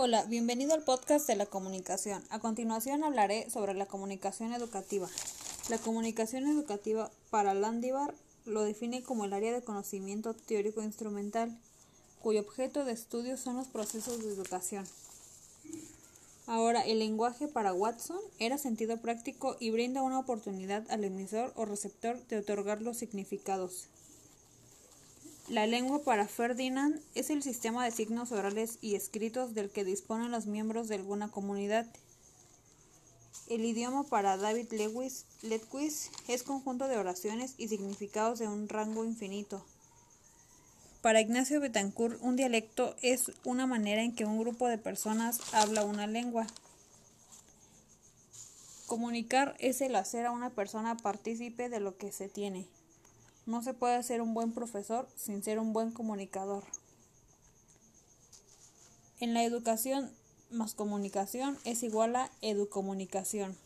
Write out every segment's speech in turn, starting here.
Hola, bienvenido al podcast de la comunicación. A continuación hablaré sobre la comunicación educativa. La comunicación educativa para Landivar lo define como el área de conocimiento teórico instrumental, cuyo objeto de estudio son los procesos de educación. Ahora, el lenguaje para Watson era sentido práctico y brinda una oportunidad al emisor o receptor de otorgar los significados. La lengua para Ferdinand es el sistema de signos orales y escritos del que disponen los miembros de alguna comunidad. El idioma para David Lewis Letquis es conjunto de oraciones y significados de un rango infinito. Para Ignacio Betancourt, un dialecto es una manera en que un grupo de personas habla una lengua. Comunicar es el hacer a una persona partícipe de lo que se tiene. No se puede ser un buen profesor sin ser un buen comunicador. En la educación más comunicación es igual a educomunicación.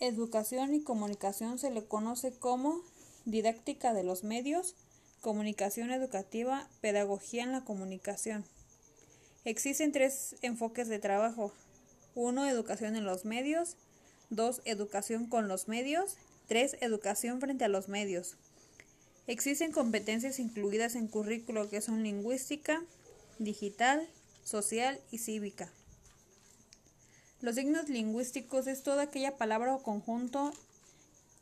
Educación y comunicación se le conoce como didáctica de los medios, comunicación educativa, pedagogía en la comunicación. Existen tres enfoques de trabajo. Uno, educación en los medios. Dos, educación con los medios 3. Educación frente a los medios. Existen competencias incluidas en currículo que son lingüística, digital, social y cívica. Los signos lingüísticos es toda aquella palabra o conjunto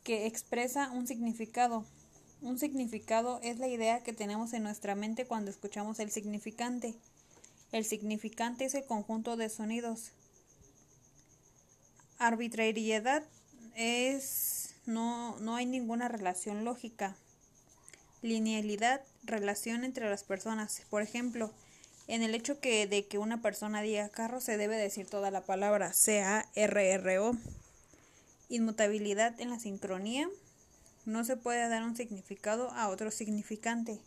que expresa un significado. Un significado es la idea que tenemos en nuestra mente cuando escuchamos el significante. El significante es el conjunto de sonidos. Arbitrariedad es no, no hay ninguna relación lógica. Linealidad, relación entre las personas. Por ejemplo, en el hecho que de que una persona diga carro se debe decir toda la palabra C-A-R-R-O. Inmutabilidad en la sincronía. No se puede dar un significado a otro significante.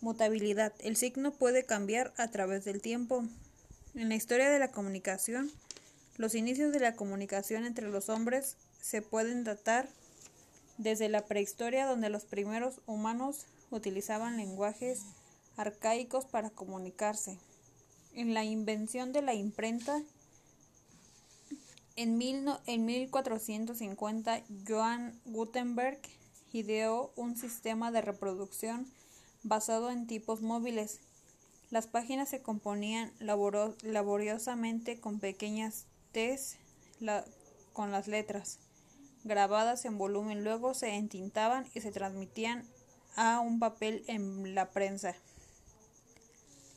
Mutabilidad. El signo puede cambiar a través del tiempo. En la historia de la comunicación, los inicios de la comunicación entre los hombres se pueden datar desde la prehistoria donde los primeros humanos utilizaban lenguajes arcaicos para comunicarse. En la invención de la imprenta, en, en 1450, Johann Gutenberg ideó un sistema de reproducción basado en tipos móviles. Las páginas se componían laboriosamente con pequeñas T's con las letras grabadas en volumen, luego se entintaban y se transmitían a un papel en la prensa.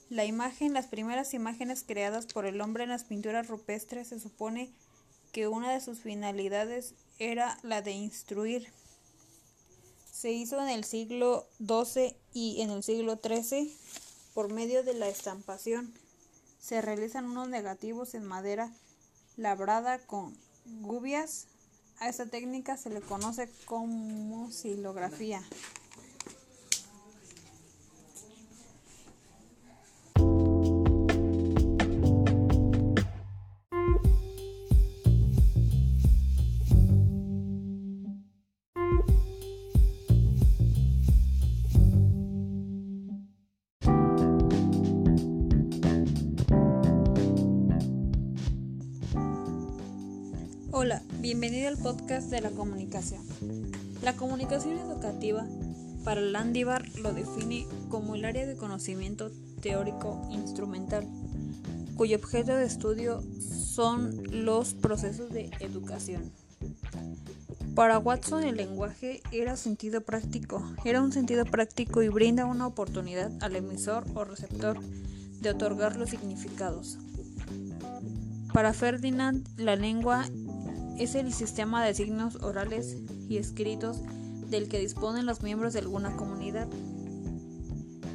La imagen, las primeras imágenes creadas por el hombre en las pinturas rupestres se supone que una de sus finalidades era la de instruir. Se hizo en el siglo XII y en el siglo XIII por medio de la estampación. Se realizan unos negativos en madera labrada con gubias a esta técnica se le conoce como silografía. Bienvenido al podcast de la comunicación. La comunicación educativa para Landivar lo define como el área de conocimiento teórico instrumental, cuyo objeto de estudio son los procesos de educación. Para Watson el lenguaje era sentido práctico, era un sentido práctico y brinda una oportunidad al emisor o receptor de otorgar los significados. Para Ferdinand, la lengua es el sistema de signos orales y escritos del que disponen los miembros de alguna comunidad.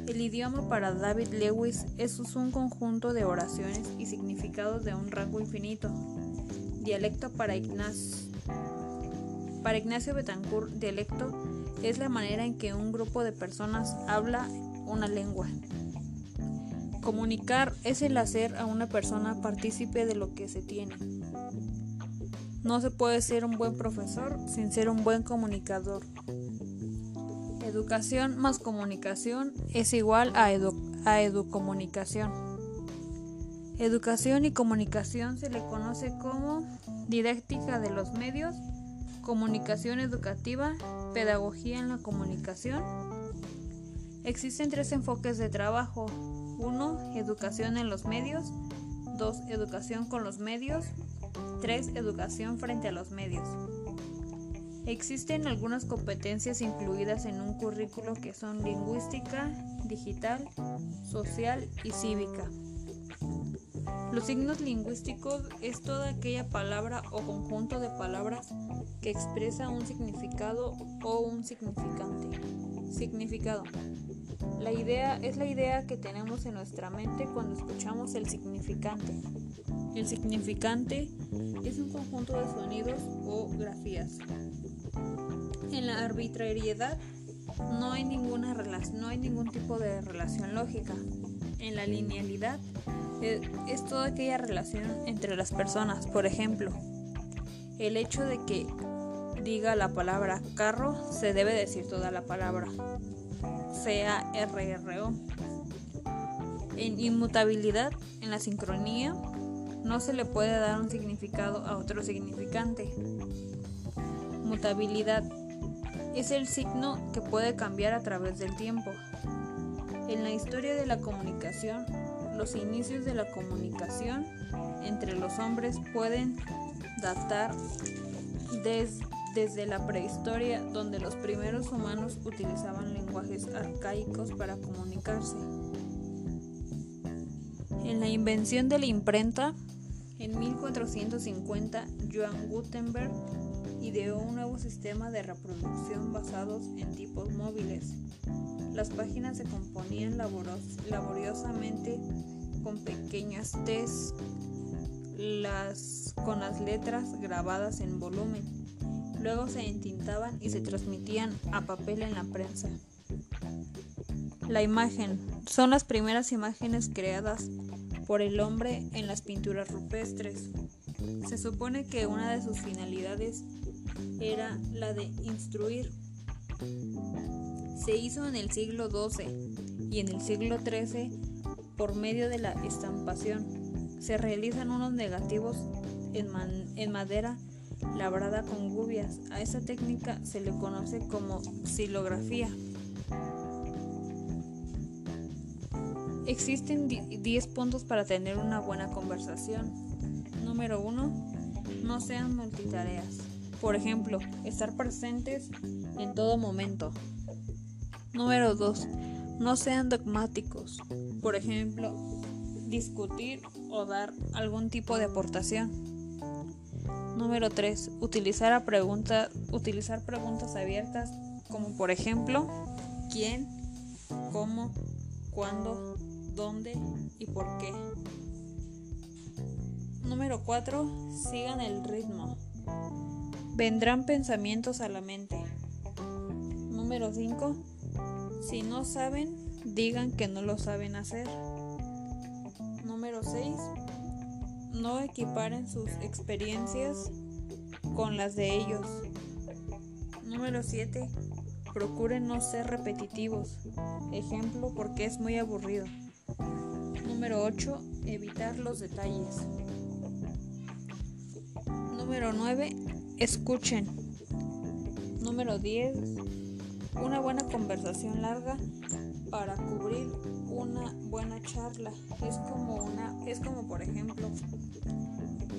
El idioma para David Lewis es un conjunto de oraciones y significados de un rango infinito. Dialecto para Ignacio. Para Ignacio Betancourt, dialecto es la manera en que un grupo de personas habla una lengua. Comunicar es el hacer a una persona partícipe de lo que se tiene. No se puede ser un buen profesor sin ser un buen comunicador. Educación más comunicación es igual a, edu a educomunicación. Educación y comunicación se le conoce como didáctica de los medios, comunicación educativa, pedagogía en la comunicación. Existen tres enfoques de trabajo. Uno, educación en los medios. Dos, educación con los medios. Tres, educación frente a los medios. Existen algunas competencias incluidas en un currículo que son lingüística, digital, social y cívica. Los signos lingüísticos es toda aquella palabra o conjunto de palabras que expresa un significado o un significante. Significado. La idea es la idea que tenemos en nuestra mente cuando escuchamos el significante. El significante es un conjunto de sonidos o grafías. En la arbitrariedad no hay ninguna no hay ningún tipo de relación lógica. En la linealidad eh, es, toda aquella relación entre las personas. Por ejemplo, el hecho de que diga la palabra carro se debe decir toda la palabra. C-A-R-R-O. En inmutabilidad, en la sincronía, no se le puede dar un significado a otro significante. Mutabilidad es el signo que puede cambiar a través del tiempo. En la historia de la comunicación, los inicios de la comunicación entre los hombres pueden datar desde la prehistoria, donde los primeros humanos utilizaban lenguajes arcaicos para comunicarse. En la invención de la imprenta, en 1450, Johann Gutenberg ideó un nuevo sistema de reproducción basados en tipos móviles. Las páginas se componían laboriosamente con pequeñas T's las, con las letras grabadas en volumen. Luego se entintaban y se transmitían a papel en la prensa. La imagen son las primeras imágenes creadas por el hombre en las pinturas rupestres. Se supone que una de sus finalidades era la de instruir. Se hizo en el siglo XII y en el siglo XIII por medio de la estampación. Se realizan unos negativos en, madera labrada con gubias. A esa técnica se le conoce como xilografía. Existen 10 puntos para tener una buena conversación. Número 1. No sean multitareas. Por ejemplo, estar presentes en todo momento. Número 2. No sean dogmáticos. Por ejemplo, discutir o dar algún tipo de aportación. Número 3. Utilizar, utilizar preguntas abiertas como por ejemplo, ¿quién? ¿Cómo? ¿Cuándo? ¿Dónde? ¿Y por qué? Número 4. Sigan el ritmo. Vendrán pensamientos a la mente. Número 5. Si no saben, digan que no lo saben hacer. Número 6. No equiparen sus experiencias con las de ellos. Número 7. Procuren no ser repetitivos. Ejemplo, porque es muy aburrido. Número 8. Evitar los detalles. Número 9. Escuchen. Número 10. Una buena conversación larga para cubrir una buena charla. Es como una es como por ejemplo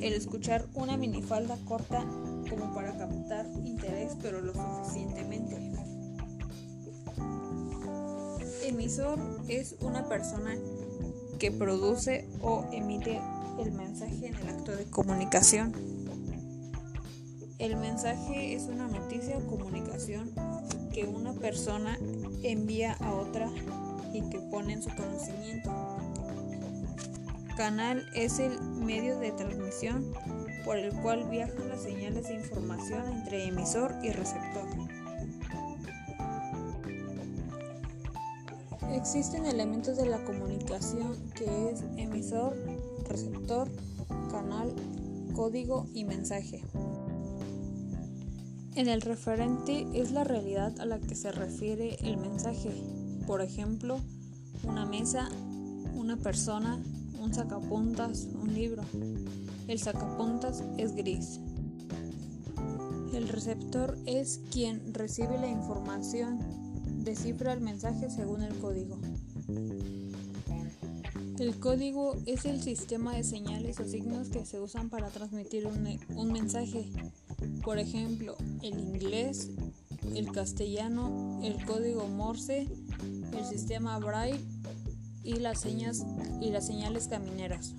el escuchar una minifalda corta como para captar interés pero lo suficientemente. Emisor es una persona que produce o emite el mensaje en el acto de comunicación. El mensaje es una noticia o comunicación que una persona envía a otra y que pone en su conocimiento. Canal es el medio de transmisión por el cual viajan las señales de información entre emisor y receptor. Existen elementos de la comunicación que es emisor, receptor, canal, código y mensaje. En el referente es la realidad a la que se refiere el mensaje. Por ejemplo, una mesa, una persona, un sacapuntas, un libro. El sacapuntas es gris. El receptor es quien recibe la información, descifra el mensaje según el código. El código es el sistema de señales o signos que se usan para transmitir un, mensaje. Por ejemplo, el inglés, el castellano, el código Morse, el sistema Braille y las señales camineras.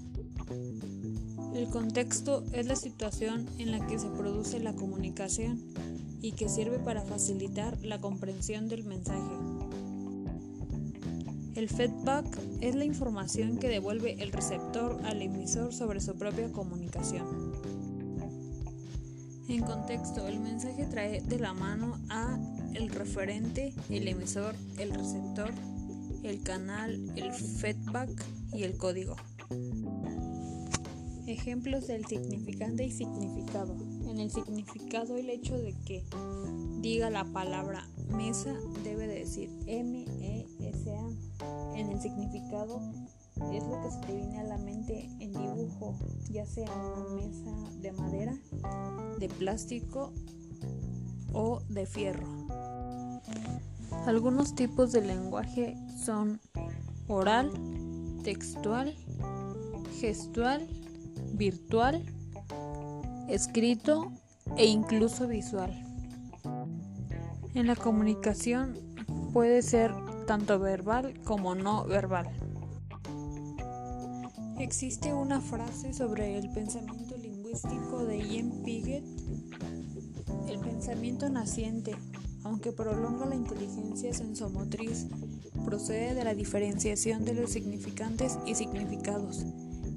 El contexto es la situación en la que se produce la comunicación y que sirve para facilitar la comprensión del mensaje. El feedback es la información que devuelve el receptor al emisor sobre su propia comunicación. En contexto, el mensaje trae de la mano a el referente, el emisor, el receptor, el canal, el feedback y el código. Ejemplos del significante y significado. En el significado el hecho de que diga la palabra mesa debe decir M-E-S-A. En el significado es lo que se te viene a la mente en dibujo, ya sea una mesa de madera, de plástico o de fierro. Algunos tipos de lenguaje son oral, textual, gestual, virtual, escrito e incluso visual. En la comunicación puede ser tanto verbal como no verbal. Existe una frase sobre el pensamiento lingüístico de Ian Piaget. El pensamiento naciente, aunque prolonga la inteligencia sensomotriz, procede de la diferenciación de los significantes y significados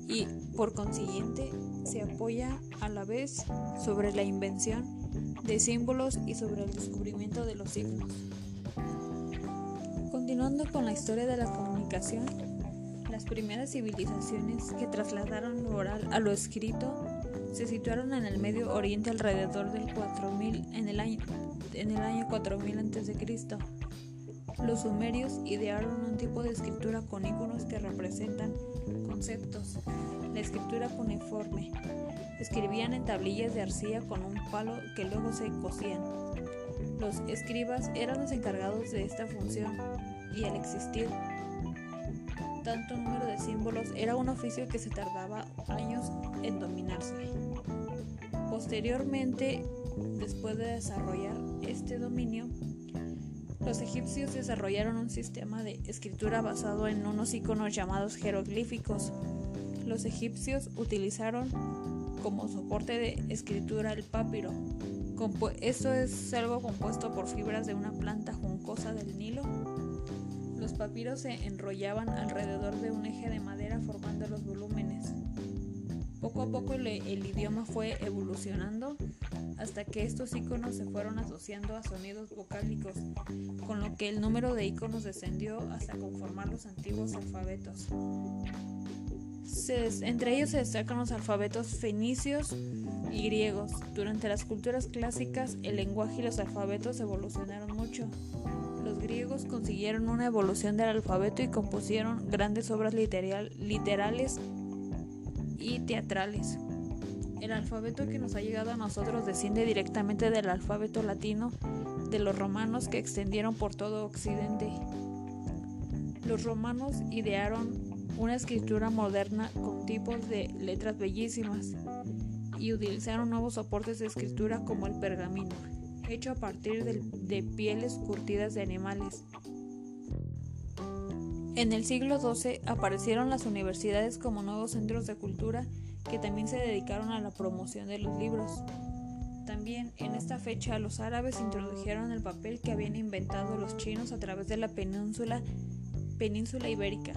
y, por consiguiente, se apoya a la vez sobre la invención de símbolos y sobre el descubrimiento de los signos. Continuando con la historia de la comunicación, las primeras civilizaciones que trasladaron lo oral a lo escrito se situaron en el Medio Oriente alrededor del 4000 en el año, en el año 4000 a.C. Los sumerios idearon un tipo de escritura con iconos que representan conceptos. La escritura cuneiforme. Escribían en tablillas de arcilla con un palo que luego se cosían. Los escribas eran los encargados de esta función y al existir tanto número de símbolos era un oficio que se tardaba años en dominarse. Posteriormente, después de desarrollar este dominio, los egipcios desarrollaron un sistema de escritura basado en unos iconos llamados jeroglíficos. Los egipcios utilizaron como soporte de escritura el papiro. Esto es algo compuesto por fibras de una planta juncosa del Nilo. Los papiros se enrollaban alrededor de un eje de madera formando los volúmenes. Poco a poco el, el idioma fue evolucionando hasta que estos iconos se fueron asociando a sonidos vocálicos, con lo que el número de iconos descendió hasta conformar los antiguos alfabetos. entre ellos se destacan los alfabetos fenicios y griegos. Durante las culturas clásicas, el lenguaje y los alfabetos evolucionaron mucho. Los griegos consiguieron una evolución del alfabeto y compusieron grandes obras literales y teatrales. El alfabeto que nos ha llegado a nosotros desciende directamente del alfabeto latino de los romanos que extendieron por todo Occidente. Los romanos idearon una escritura moderna con tipos de letras bellísimas y utilizaron nuevos soportes de escritura como el pergamino, hecho a partir de, pieles curtidas de animales. En el siglo XII aparecieron las universidades como nuevos centros de cultura que también se dedicaron a la promoción de los libros. También en esta fecha los árabes introdujeron el papel que habían inventado los chinos a través de la península, ibérica.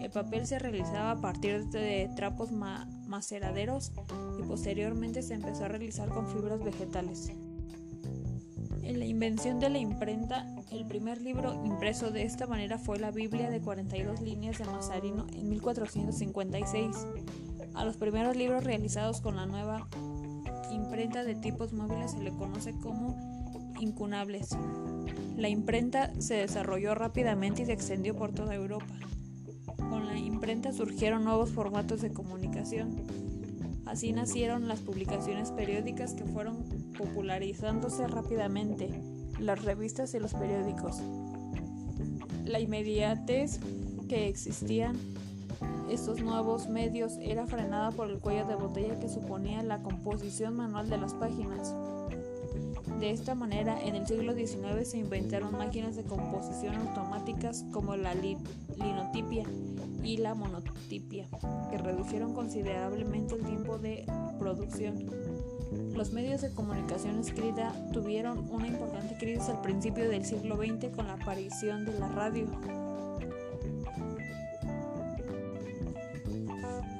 El papel se realizaba a partir de trapos maceraderos y posteriormente se empezó a realizar con fibras vegetales. En la invención de la imprenta, el primer libro impreso de esta manera fue la Biblia de 42 líneas de Mazarino en 1456. A los primeros libros realizados con la nueva imprenta de tipos móviles se le conoce como incunables. La imprenta se desarrolló rápidamente y se extendió por toda Europa. Con la imprenta surgieron nuevos formatos de comunicación. Así nacieron las publicaciones periódicas que fueron popularizándose rápidamente, las revistas y los periódicos. La inmediatez que existían estos nuevos medios era frenada por el cuello de botella que suponía la composición manual de las páginas. De esta manera, en el siglo XIX se inventaron máquinas de composición automáticas como la linotipia y la monotipia, que redujeron considerablemente el tiempo de producción. Los medios de comunicación escrita tuvieron una importante crisis al principio del siglo XX con la aparición de la radio.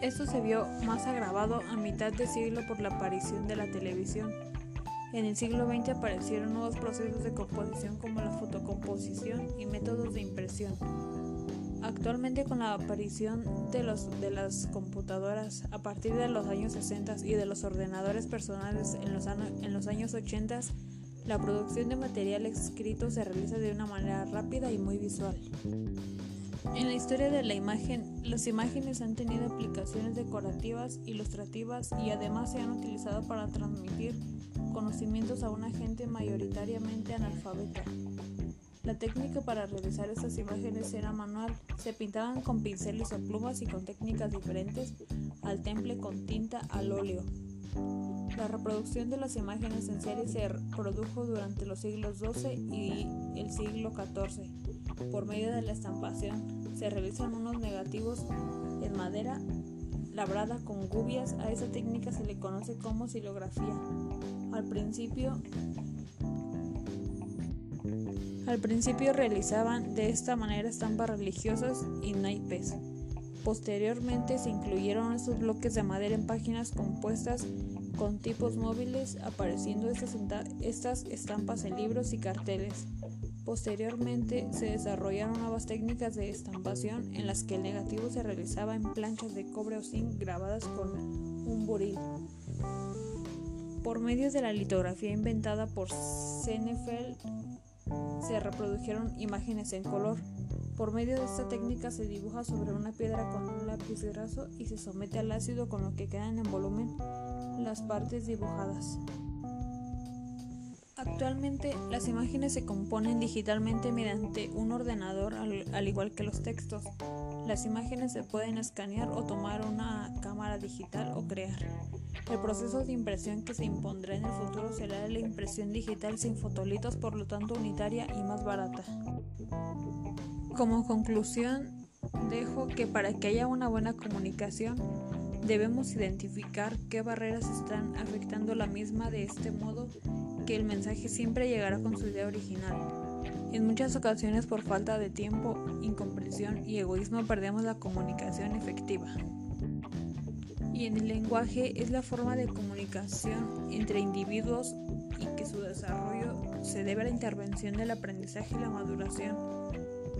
Esto se vio más agravado a mitad de siglo por la aparición de la televisión. En el siglo XX aparecieron nuevos procesos de composición como la fotocomposición y métodos de impresión. Actualmente con la aparición de, las computadoras a partir de los años 60 y de los ordenadores personales en los, en los años 80, la producción de material escrito se realiza de una manera rápida y muy visual. En la historia de la imagen, las imágenes han tenido aplicaciones decorativas, ilustrativas y además se han utilizado para transmitir conocimientos a una gente mayoritariamente analfabeta. La técnica para realizar estas imágenes era manual, se pintaban con pinceles o plumas y con técnicas diferentes al temple con tinta al óleo. La reproducción de las imágenes en serie se produjo durante los siglos XII y el siglo XIV por medio de la estampación. Se realizan unos negativos en madera labrada con gubias. A esa técnica se le conoce como silografía. Al principio al principio realizaban de esta manera estampas religiosas y naipes. Posteriormente se incluyeron estos bloques de madera en páginas compuestas con tipos móviles, apareciendo estas, estas estampas en libros y carteles. Posteriormente se desarrollaron nuevas técnicas de estampación en las que el negativo se realizaba en planchas de cobre o zinc grabadas con un buril. Por medio de la litografía inventada por Senefeld se reprodujeron imágenes en color. Por medio de esta técnica se dibuja sobre una piedra con un lápiz graso y se somete al ácido con lo que quedan en volumen las partes dibujadas. Actualmente las imágenes se componen digitalmente mediante un ordenador al, igual que los textos. Las imágenes se pueden escanear o tomar una cámara digital o crear. El proceso de impresión que se impondrá en el futuro será la impresión digital sin fotolitos, por lo tanto unitaria y más barata. Como conclusión, dejo que para que haya una buena comunicación, debemos identificar qué barreras están afectando la misma de este modo que el mensaje siempre llegará con su idea original. En muchas ocasiones por falta de tiempo, incomprensión y egoísmo perdemos la comunicación efectiva. Y en el lenguaje es la forma de comunicación entre individuos y que su desarrollo se debe a la intervención del aprendizaje y la maduración.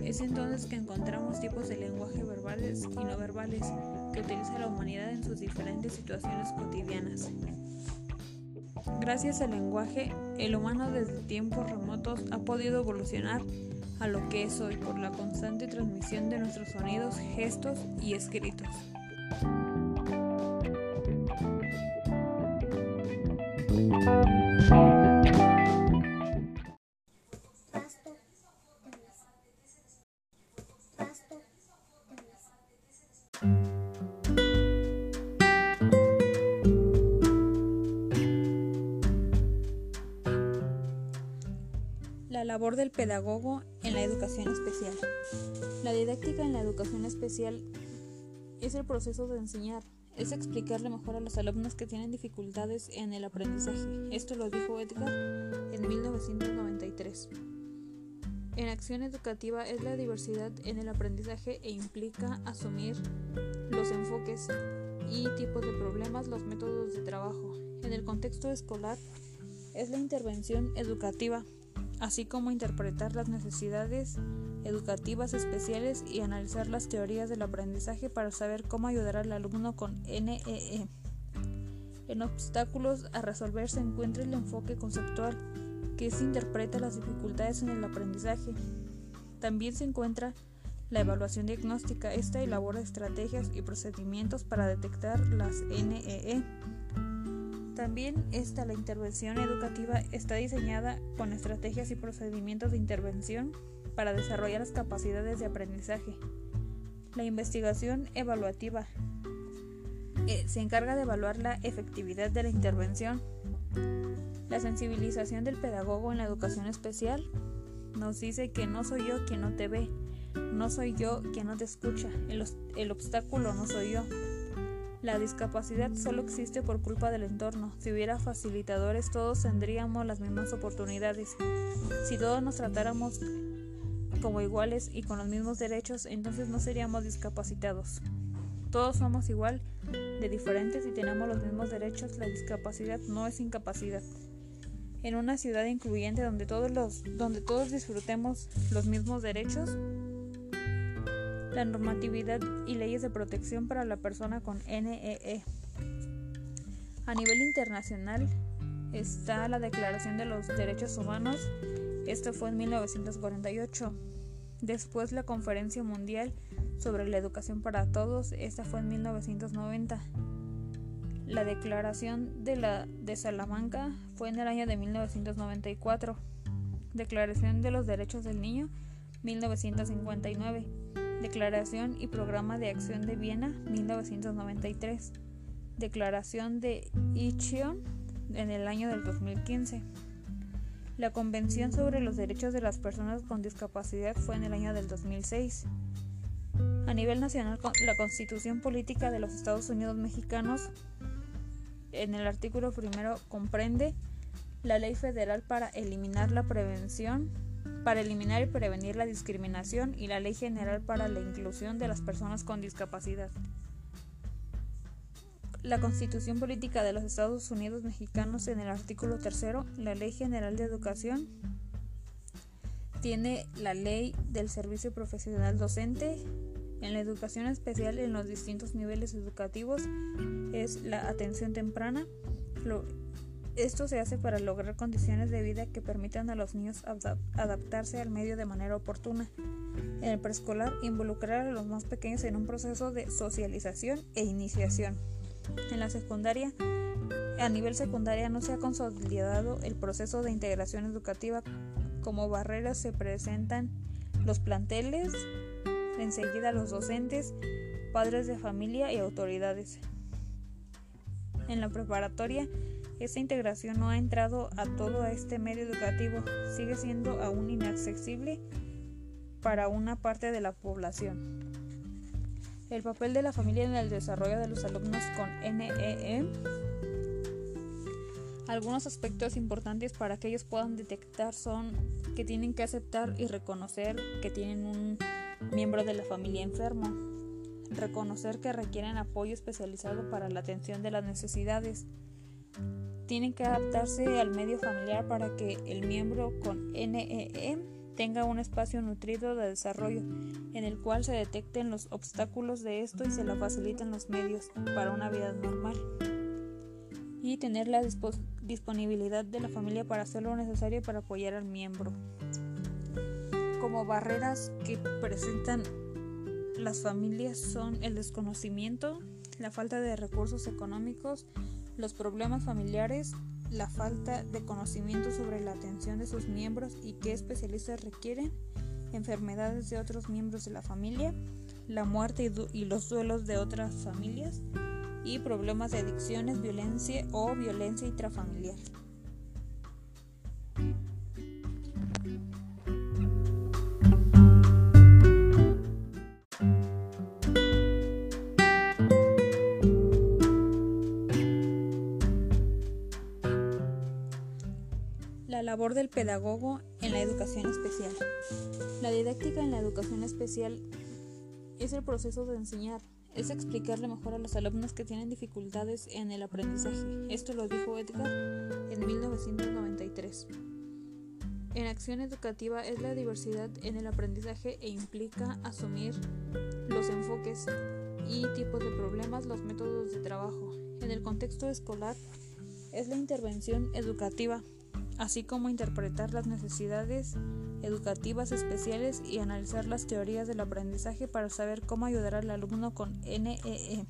Es entonces que encontramos tipos de lenguaje verbales y no verbales que utiliza la humanidad en sus diferentes situaciones cotidianas. Gracias al lenguaje, el humano desde tiempos remotos ha podido evolucionar a lo que es hoy por la constante transmisión de nuestros sonidos, gestos y escritos. Labor del pedagogo en la educación especial. La didáctica en la educación especial es el proceso de enseñar, es explicarle mejor a los alumnos que tienen dificultades en el aprendizaje. Esto lo dijo Edgar en 1993. En acción educativa es la diversidad en el aprendizaje e implica asumir los enfoques y tipos de problemas, los métodos de trabajo. En el contexto escolar es la intervención educativa así como interpretar las necesidades educativas especiales y analizar las teorías del aprendizaje para saber cómo ayudar al alumno con NEE. E. En obstáculos a resolver se encuentra el enfoque conceptual, que se interpreta las dificultades en el aprendizaje. También se encuentra La evaluación diagnóstica, esta elabora estrategias y procedimientos para detectar las NEE. También esta, la intervención educativa, está diseñada con estrategias y procedimientos de intervención para desarrollar las capacidades de aprendizaje. La investigación evaluativa eh, se encarga de evaluar la efectividad de la intervención. La sensibilización del pedagogo en la educación especial nos dice que no soy yo quien no te ve, no soy yo quien no te escucha, el, el obstáculo no soy yo. La discapacidad solo existe por culpa del entorno. Si hubiera facilitadores todos tendríamos las mismas oportunidades. Si todos nos tratáramos como iguales y con los mismos derechos, entonces no seríamos discapacitados. Todos somos igual de diferentes y tenemos los mismos derechos. La discapacidad no es incapacidad. En una ciudad incluyente donde todos, los, donde todos disfrutemos los mismos derechos, la normatividad y leyes de protección para la persona con NEE. E. A nivel internacional está la Declaración de los Derechos Humanos, esto fue en 1948. Después la Conferencia Mundial sobre la Educación para Todos, esta fue en 1990. La Declaración de, la, de Salamanca fue en el año de 1994. Declaración de los Derechos del Niño, 1959. Declaración y Programa de Acción de Viena, 1993. Declaración de Ichion en el año del 2015. La Convención sobre los Derechos de las Personas con Discapacidad fue en el año del 2006. A nivel nacional, la Constitución Política de los Estados Unidos Mexicanos en el artículo primero comprende la ley federal para eliminar la prevención para eliminar y prevenir la discriminación y la Ley General para la Inclusión de las Personas con Discapacidad. La Constitución Política de los Estados Unidos Mexicanos en el artículo tercero, la Ley General de Educación, tiene la Ley del Servicio Profesional Docente. En la educación especial en los distintos niveles educativos es la atención temprana, esto se hace para lograr condiciones de vida que permitan a los niños adaptarse al medio de manera oportuna. En el preescolar, involucrar a los más pequeños en un proceso de socialización e iniciación. En la secundaria, a nivel secundaria no se ha consolidado el proceso de integración educativa. Como barreras se presentan los planteles, enseguida los docentes, padres de familia y autoridades. En la preparatoria, esta integración no ha entrado a todo este medio educativo, sigue siendo aún inaccesible para una parte de la población. El papel de la familia en el desarrollo de los alumnos con NEE. E. Algunos aspectos importantes para que ellos puedan detectar son que tienen que aceptar y reconocer que tienen un miembro de la familia enfermo, reconocer que requieren apoyo especializado para la atención de las necesidades, tienen que adaptarse al medio familiar para que el miembro con NEE e tenga un espacio nutrido de desarrollo en el cual se detecten los obstáculos de esto y se le faciliten los medios para una vida normal y tener la disponibilidad de la familia para hacer lo necesario para apoyar al miembro. Como barreras que presentan las familias son el desconocimiento, la falta de recursos económicos, los problemas familiares, la falta de conocimiento sobre la atención de sus miembros y qué especialistas requieren, enfermedades de otros miembros de la familia, la muerte y, los duelos de otras familias y problemas de adicciones, violencia o violencia intrafamiliar. Labor del pedagogo en la educación especial. La didáctica en la educación especial es el proceso de enseñar, es explicarle mejor a los alumnos que tienen dificultades en el aprendizaje. Esto lo dijo Edgar en 1993. En acción educativa es la diversidad en el aprendizaje e implica asumir los enfoques y tipos de problemas, los métodos de trabajo. En el contexto escolar es la intervención educativa así como interpretar las necesidades educativas especiales y analizar las teorías del aprendizaje para saber cómo ayudar al alumno con NEE. E.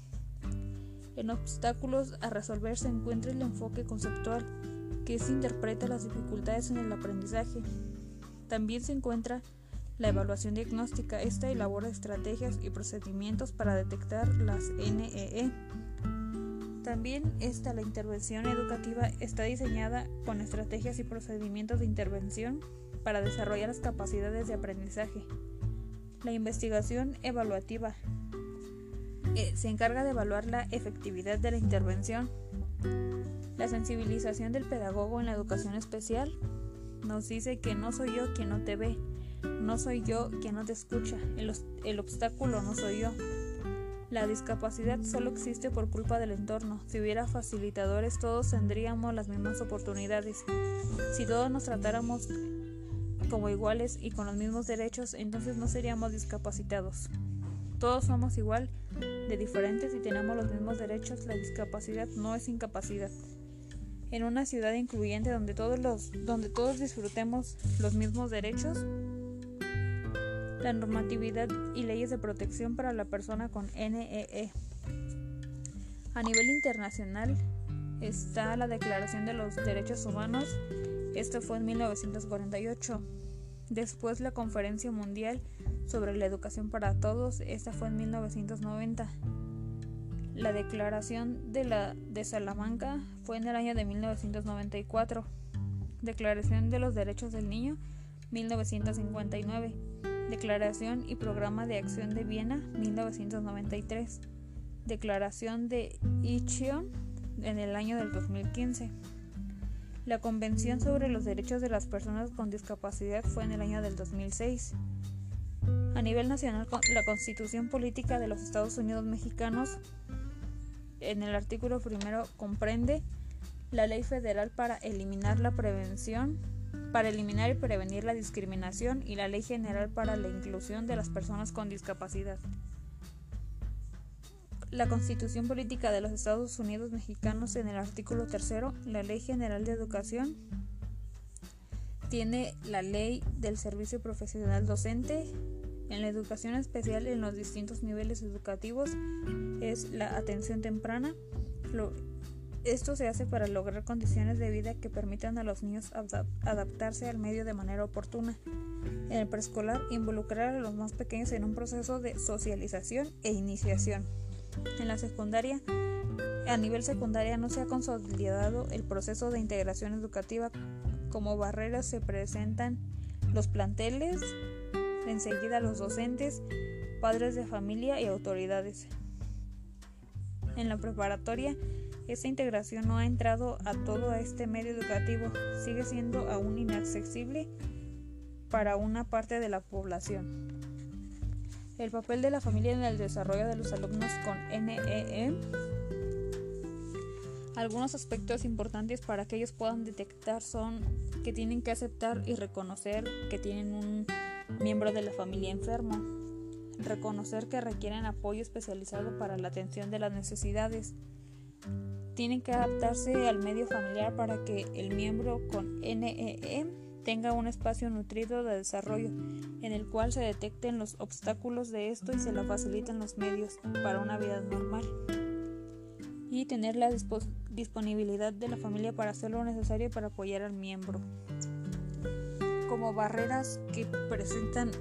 En obstáculos a resolver se encuentra el enfoque conceptual, que se interpreta las dificultades en el aprendizaje. También se encuentra la evaluación diagnóstica. Esta elabora estrategias y procedimientos para detectar las NEE. También esta, la intervención educativa, está diseñada con estrategias y procedimientos de intervención para desarrollar las capacidades de aprendizaje. La investigación evaluativa eh, se encarga de evaluar la efectividad de la intervención. La sensibilización del pedagogo en la educación especial nos dice que no soy yo quien no te ve, no soy yo quien no te escucha, el obstáculo no soy yo, la discapacidad solo existe por culpa del entorno. Si hubiera facilitadores todos tendríamos las mismas oportunidades. Si todos nos tratáramos como iguales y con los mismos derechos, entonces no seríamos discapacitados. Todos somos igual de diferentes y tenemos los mismos derechos. La discapacidad no es incapacidad. En una ciudad incluyente donde todos los donde todos disfrutemos los mismos derechos, la normatividad y leyes de protección para la persona con NEE. E. A nivel internacional está la Declaración de los Derechos Humanos, esto fue en 1948. Después la Conferencia Mundial sobre la Educación para Todos, esta fue en 1990. La Declaración de, la, de Salamanca fue en el año de 1994. Declaración de los Derechos del Niño, 1959. Declaración y Programa de Acción de Viena 1993. Declaración de Ichion en el año del 2015. La Convención sobre los Derechos de las Personas con Discapacidad fue en el año del 2006. A nivel nacional, la Constitución Política de los Estados Unidos Mexicanos en el artículo primero comprende la ley federal para eliminar la prevención para eliminar y prevenir la discriminación y la Ley General para la Inclusión de las Personas con Discapacidad. La Constitución Política de los Estados Unidos Mexicanos en el artículo tercero, la Ley General de Educación, tiene la Ley del Servicio Profesional Docente. En la educación especial en los distintos niveles educativos es la atención temprana, esto se hace para lograr condiciones de vida que permitan a los niños adaptarse al medio de manera oportuna. En el preescolar, involucrar a los más pequeños en un proceso de socialización e iniciación. En la secundaria, a nivel secundaria no se ha consolidado el proceso de integración educativa. Como barreras se presentan los planteles, enseguida los docentes, padres de familia y autoridades. En la preparatoria, esta integración no ha entrado a todo este medio educativo, sigue siendo aún inaccesible para una parte de la población. El papel de la familia en el desarrollo de los alumnos con NEE. E. Algunos aspectos importantes para que ellos puedan detectar son que tienen que aceptar y reconocer que tienen un miembro de la familia enfermo, reconocer que requieren apoyo especializado para la atención de las necesidades, tienen que adaptarse al medio familiar para que el miembro con NEE e tenga un espacio nutrido de desarrollo en el cual se detecten los obstáculos de esto y se le faciliten los medios para una vida normal y tener la disponibilidad de la familia para hacer lo necesario para apoyar al miembro. Como barreras que presentan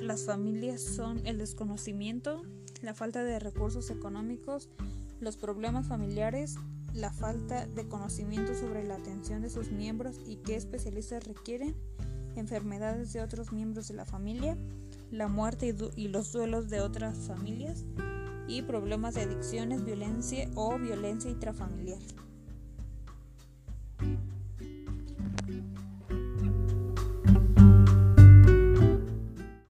las familias son el desconocimiento, la falta de recursos económicos, los problemas familiares, la falta de conocimiento sobre la atención de sus miembros y qué especialistas requieren, enfermedades de otros miembros de la familia, la muerte y, los duelos de otras familias y problemas de adicciones, violencia o violencia intrafamiliar.